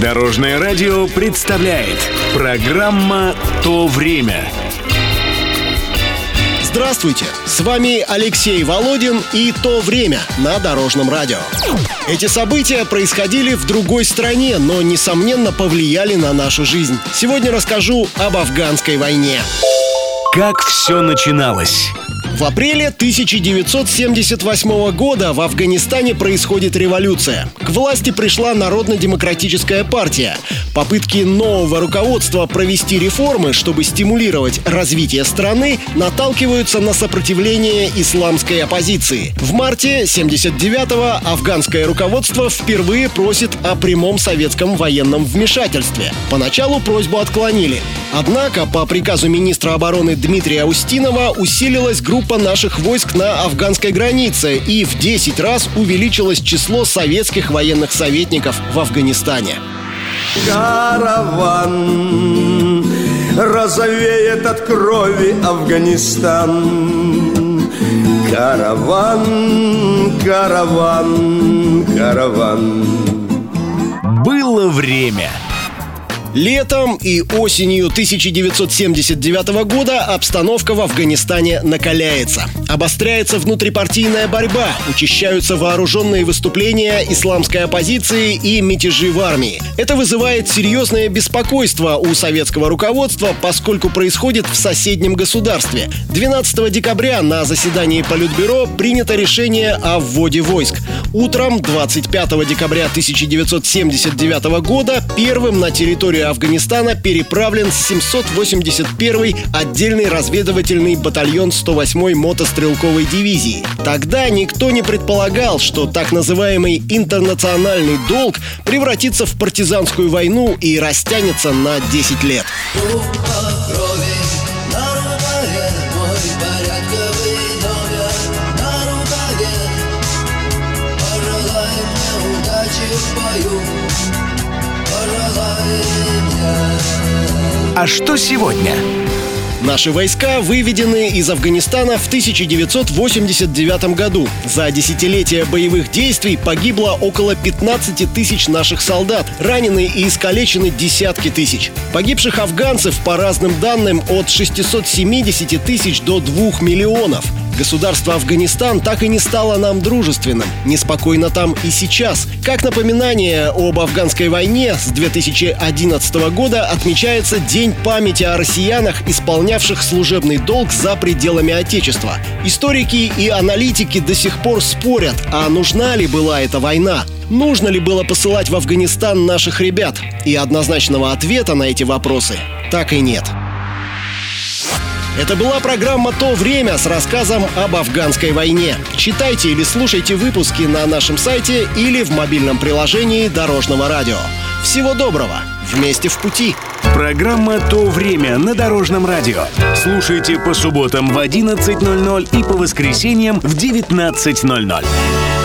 Дорожное радио представляет программа «То время». Здравствуйте! С вами Алексей Володин и «То время» на Дорожном радио. Эти события происходили в другой стране, но, несомненно, повлияли на нашу жизнь. Сегодня расскажу об афганской войне. Как все начиналось? В апреле 1978 года в Афганистане происходит революция. К власти пришла Народно-демократическая партия. Попытки нового руководства провести реформы, чтобы стимулировать развитие страны, наталкиваются на сопротивление исламской оппозиции. В марте 79-го афганское руководство впервые просит о прямом советском военном вмешательстве. Поначалу просьбу отклонили. Однако по приказу министра обороны Дмитрия Устинова усилилась группа наших войск на афганской границе и в 10 раз увеличилось число советских военных советников в Афганистане. Караван розовеет от крови Афганистан. Караван, караван, караван. Было время – Летом и осенью 1979 года обстановка в Афганистане накаляется. Обостряется внутрипартийная борьба, учащаются вооруженные выступления исламской оппозиции и мятежи в армии. Это вызывает серьезное беспокойство у советского руководства, поскольку происходит в соседнем государстве. 12 декабря на заседании Политбюро принято решение о вводе войск. Утром 25 декабря 1979 года первым на территорию территорию Афганистана переправлен 781-й отдельный разведывательный батальон 108-й мотострелковой дивизии. Тогда никто не предполагал, что так называемый интернациональный долг превратится в партизанскую войну и растянется на 10 лет. в бою а что сегодня? Наши войска выведены из Афганистана в 1989 году. За десятилетие боевых действий погибло около 15 тысяч наших солдат. Ранены и искалечены десятки тысяч. Погибших афганцев, по разным данным, от 670 тысяч до 2 миллионов. Государство Афганистан так и не стало нам дружественным. Неспокойно там и сейчас. Как напоминание об афганской войне с 2011 года отмечается День памяти о россиянах, исполнявших служебный долг за пределами Отечества. Историки и аналитики до сих пор спорят, а нужна ли была эта война. Нужно ли было посылать в Афганистан наших ребят? И однозначного ответа на эти вопросы так и нет. Это была программа «То время» с рассказом об афганской войне. Читайте или слушайте выпуски на нашем сайте или в мобильном приложении Дорожного радио. Всего доброго! Вместе в пути! Программа «То время» на Дорожном радио. Слушайте по субботам в 11.00 и по воскресеньям в 19.00.